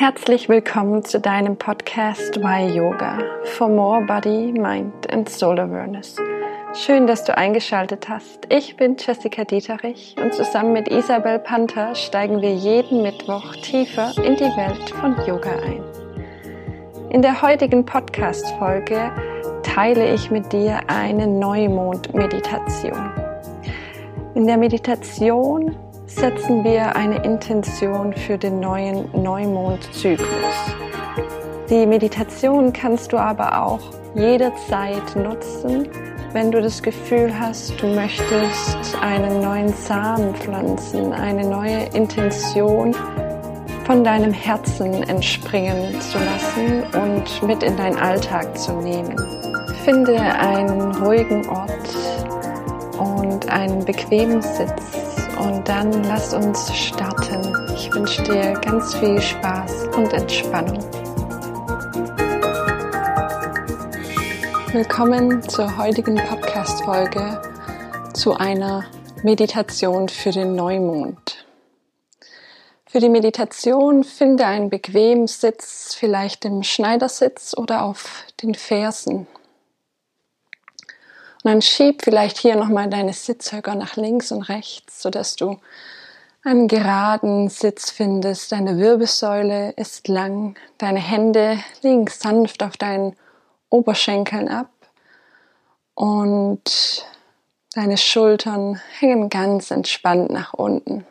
Herzlich willkommen zu deinem Podcast Why Yoga for More Body, Mind and Soul Awareness. Schön, dass du eingeschaltet hast. Ich bin Jessica Dieterich und zusammen mit Isabel Panther steigen wir jeden Mittwoch tiefer in die Welt von Yoga ein. In der heutigen Podcast-Folge teile ich mit dir eine Neumond-Meditation. In der Meditation setzen wir eine Intention für den neuen Neumondzyklus. Die Meditation kannst du aber auch jederzeit nutzen, wenn du das Gefühl hast, du möchtest einen neuen Samen pflanzen, eine neue Intention von deinem Herzen entspringen zu lassen und mit in deinen Alltag zu nehmen. Finde einen ruhigen Ort und einen bequemen Sitz und dann lass uns starten. Ich wünsche dir ganz viel Spaß und Entspannung. Willkommen zur heutigen Podcast-Folge zu einer Meditation für den Neumond. Für die Meditation finde einen bequemen Sitz, vielleicht im Schneidersitz oder auf den Fersen. Und dann schieb vielleicht hier nochmal deine Sitzhöcker nach links und rechts, sodass du einen geraden Sitz findest. Deine Wirbelsäule ist lang. Deine Hände liegen sanft auf deinen Oberschenkeln ab. Und deine Schultern hängen ganz entspannt nach unten.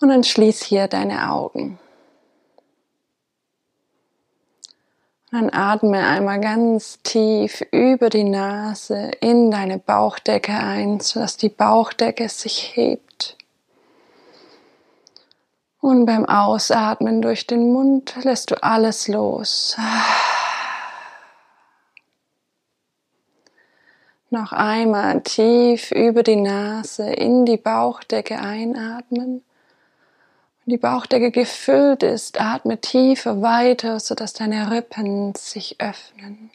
Und dann schließ hier deine Augen. Dann atme einmal ganz tief über die Nase in deine Bauchdecke ein, sodass die Bauchdecke sich hebt. Und beim Ausatmen durch den Mund lässt du alles los. Noch einmal tief über die Nase in die Bauchdecke einatmen die Bauchdecke gefüllt ist, atme tiefer weiter, sodass deine Rippen sich öffnen.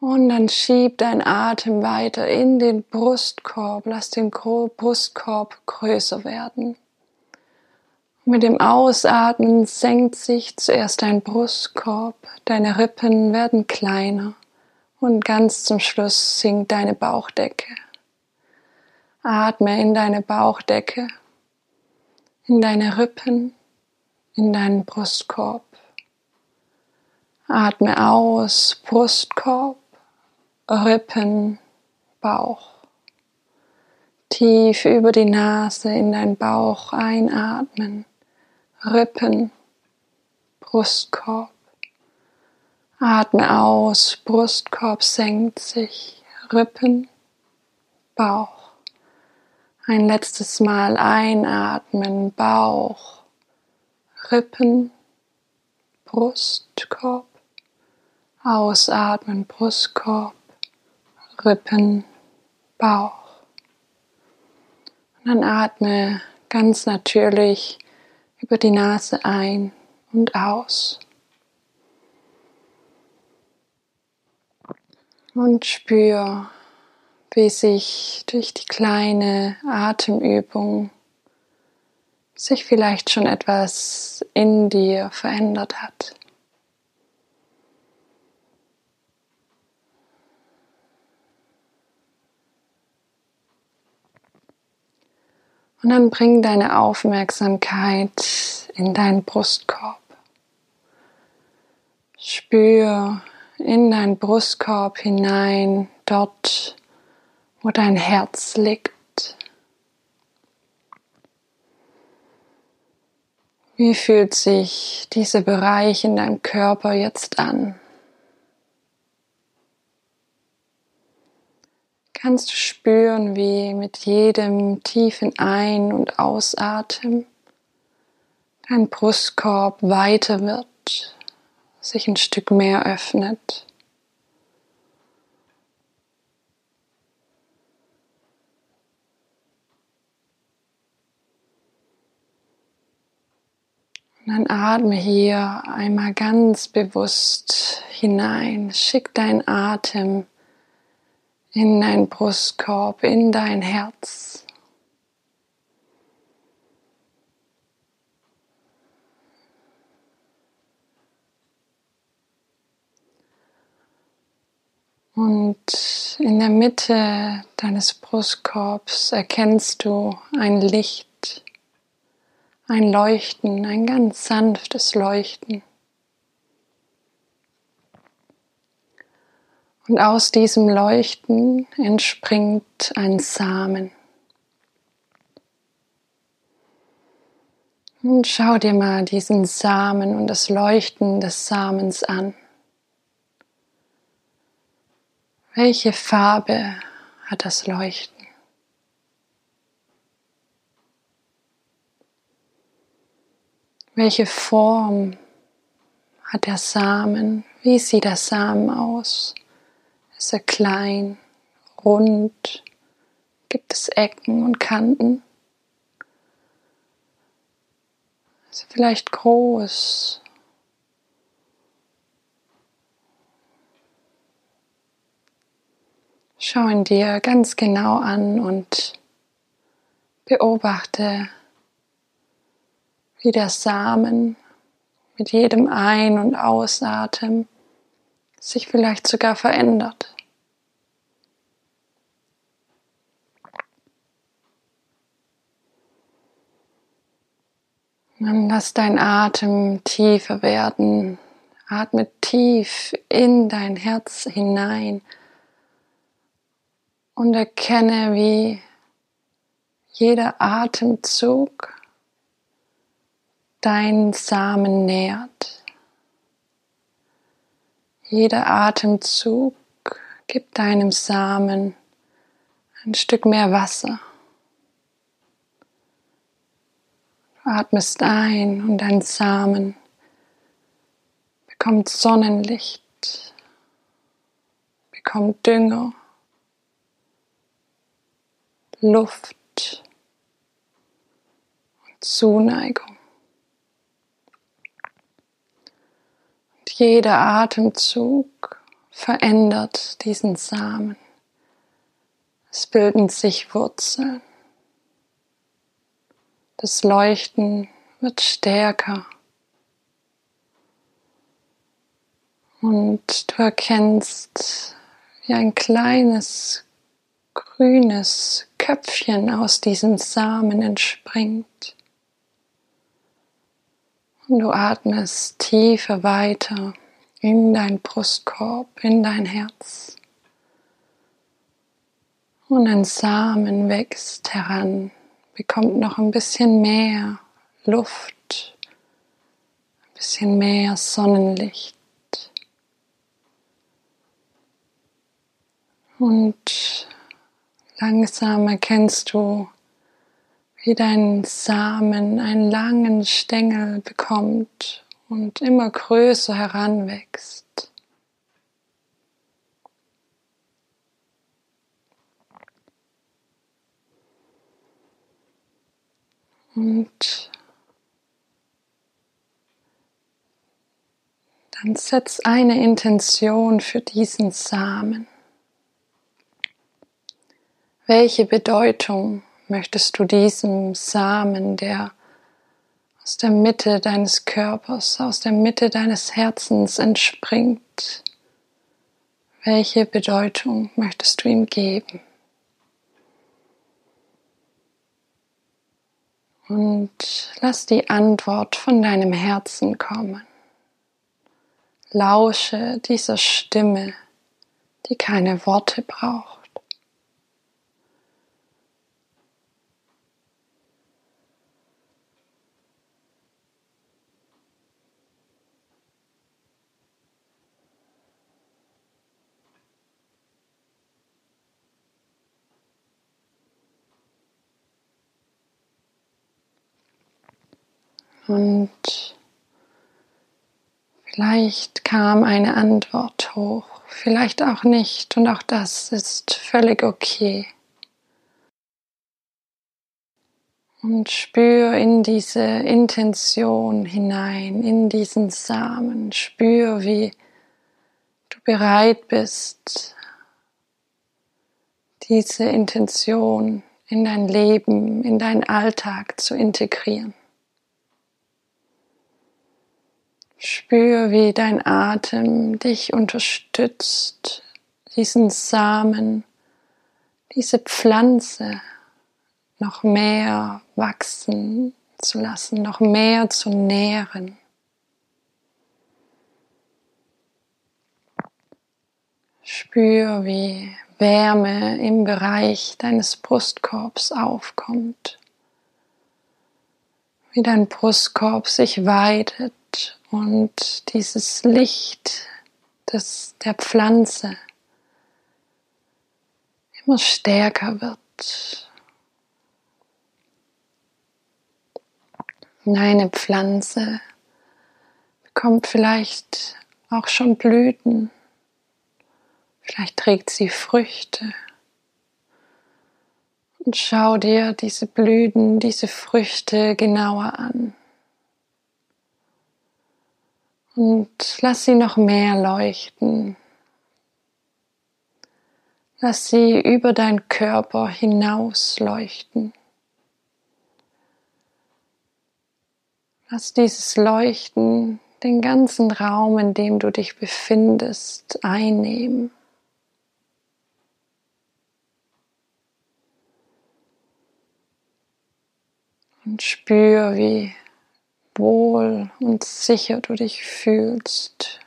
Und dann schieb dein Atem weiter in den Brustkorb, lass den Brustkorb größer werden. Und mit dem Ausatmen senkt sich zuerst dein Brustkorb, deine Rippen werden kleiner und ganz zum Schluss sinkt deine Bauchdecke. Atme in deine Bauchdecke in deine Rippen, in deinen Brustkorb. Atme aus, Brustkorb, Rippen, Bauch. Tief über die Nase in deinen Bauch einatmen, Rippen, Brustkorb. Atme aus, Brustkorb senkt sich, Rippen, Bauch. Ein letztes Mal einatmen, Bauch, Rippen, Brustkorb. Ausatmen, Brustkorb, Rippen, Bauch. Und dann atme ganz natürlich über die Nase ein und aus. Und spür, wie sich durch die kleine Atemübung sich vielleicht schon etwas in dir verändert hat. Und dann bring deine Aufmerksamkeit in deinen Brustkorb. Spür in deinen Brustkorb hinein, dort wo dein Herz liegt. Wie fühlt sich dieser Bereich in deinem Körper jetzt an? Kannst du spüren, wie mit jedem tiefen Ein- und Ausatmen dein Brustkorb weiter wird, sich ein Stück mehr öffnet? dann atme hier einmal ganz bewusst hinein. Schick deinen Atem in deinen Brustkorb, in dein Herz. Und in der Mitte deines Brustkorbs erkennst du ein Licht ein Leuchten, ein ganz sanftes Leuchten. Und aus diesem Leuchten entspringt ein Samen. Und schau dir mal diesen Samen und das Leuchten des Samens an. Welche Farbe hat das Leuchten? Welche Form hat der Samen? Wie sieht der Samen aus? Ist er klein, rund? Gibt es Ecken und Kanten? Ist er vielleicht groß Schau ihn dir ganz genau an und beobachte, wie der Samen mit jedem Ein- und Ausatmen sich vielleicht sogar verändert. Dann lass dein Atem tiefer werden. Atme tief in dein Herz hinein und erkenne, wie jeder Atemzug deinen Samen nährt. Jeder Atemzug gibt deinem Samen ein Stück mehr Wasser. Du atmest ein und dein Samen bekommt Sonnenlicht, bekommt Dünger. Luft und Zuneigung. Jeder Atemzug verändert diesen Samen. Es bilden sich Wurzeln. Das Leuchten wird stärker. Und du erkennst, wie ein kleines grünes Köpfchen aus diesem Samen entspringt. Du atmest tiefer weiter in dein Brustkorb, in dein Herz. Und ein Samen wächst heran, bekommt noch ein bisschen mehr Luft, ein bisschen mehr Sonnenlicht. Und Langsam erkennst du, wie dein Samen einen langen Stängel bekommt und immer größer heranwächst. Und dann setz eine Intention für diesen Samen. Welche Bedeutung möchtest du diesem Samen, der aus der Mitte deines Körpers, aus der Mitte deines Herzens entspringt, welche Bedeutung möchtest du ihm geben? Und lass die Antwort von deinem Herzen kommen. Lausche dieser Stimme, die keine Worte braucht. Und vielleicht kam eine Antwort hoch, vielleicht auch nicht. Und auch das ist völlig okay. Und spür in diese Intention hinein, in diesen Samen. Spür, wie du bereit bist, diese Intention in dein Leben, in deinen Alltag zu integrieren. Spür, wie dein Atem dich unterstützt, diesen Samen, diese Pflanze noch mehr wachsen zu lassen, noch mehr zu nähren. Spür, wie Wärme im Bereich deines Brustkorbs aufkommt, wie dein Brustkorb sich weitet und dieses Licht des, der Pflanze immer stärker wird. Eine Pflanze bekommt vielleicht auch schon Blüten. Vielleicht trägt sie Früchte. Und schau dir diese Blüten, diese Früchte genauer an. Und lass sie noch mehr leuchten. Lass sie über deinen Körper hinaus leuchten. Lass dieses Leuchten den ganzen Raum, in dem du dich befindest, einnehmen. Und spür, wie wohl und sicher du dich fühlst.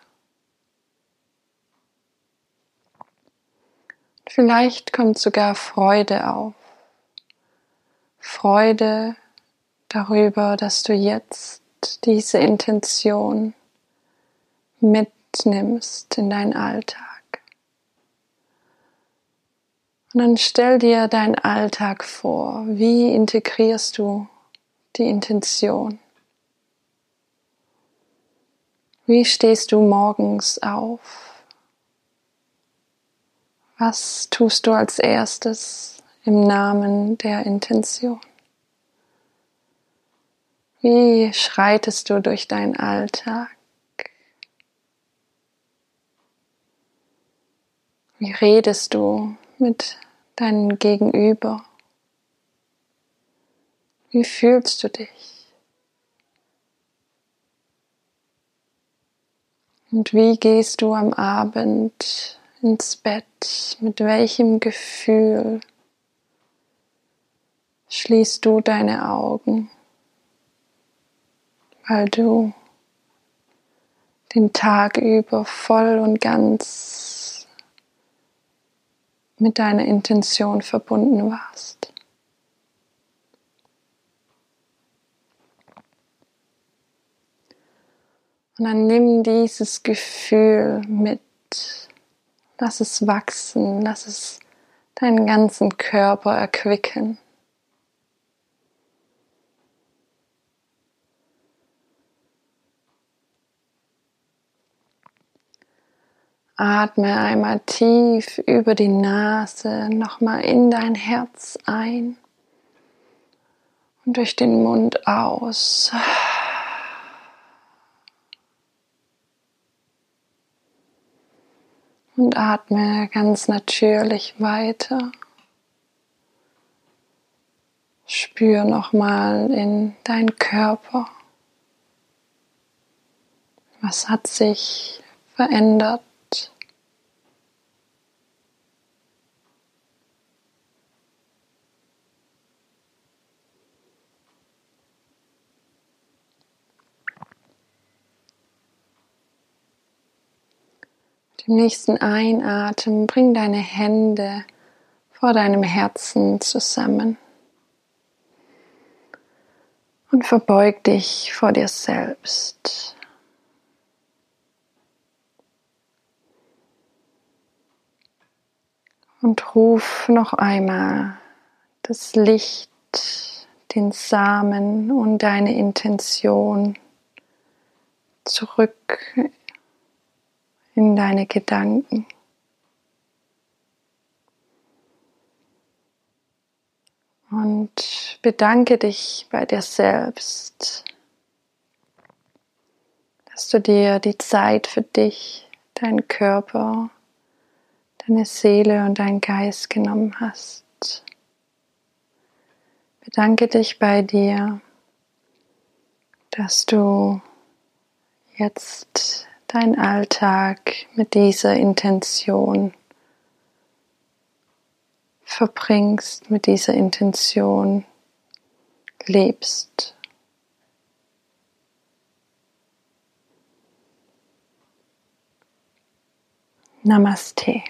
Vielleicht kommt sogar Freude auf. Freude darüber, dass du jetzt diese Intention mitnimmst in deinen Alltag. Und dann stell dir deinen Alltag vor. Wie integrierst du die Intention? Wie stehst du morgens auf? Was tust du als erstes im Namen der Intention? Wie schreitest du durch deinen Alltag? Wie redest du mit deinem Gegenüber? Wie fühlst du dich? Und wie gehst du am Abend ins Bett? Mit welchem Gefühl schließt du deine Augen? weil du den Tag über voll und ganz mit deiner Intention verbunden warst. Und dann nimm dieses Gefühl mit, lass es wachsen, lass es deinen ganzen Körper erquicken. Atme einmal tief über die Nase nochmal in dein Herz ein und durch den Mund aus. Und atme ganz natürlich weiter. Spür nochmal in deinen Körper. Was hat sich verändert? Dem nächsten Einatmen bring deine Hände vor deinem Herzen zusammen und verbeug dich vor dir selbst. Und ruf noch einmal das Licht, den Samen und deine Intention zurück in deine Gedanken. Und bedanke dich bei dir selbst, dass du dir die Zeit für dich, deinen Körper, deine Seele und deinen Geist genommen hast. Bedanke dich bei dir, dass du jetzt dein Alltag mit dieser Intention verbringst, mit dieser Intention lebst. Namaste.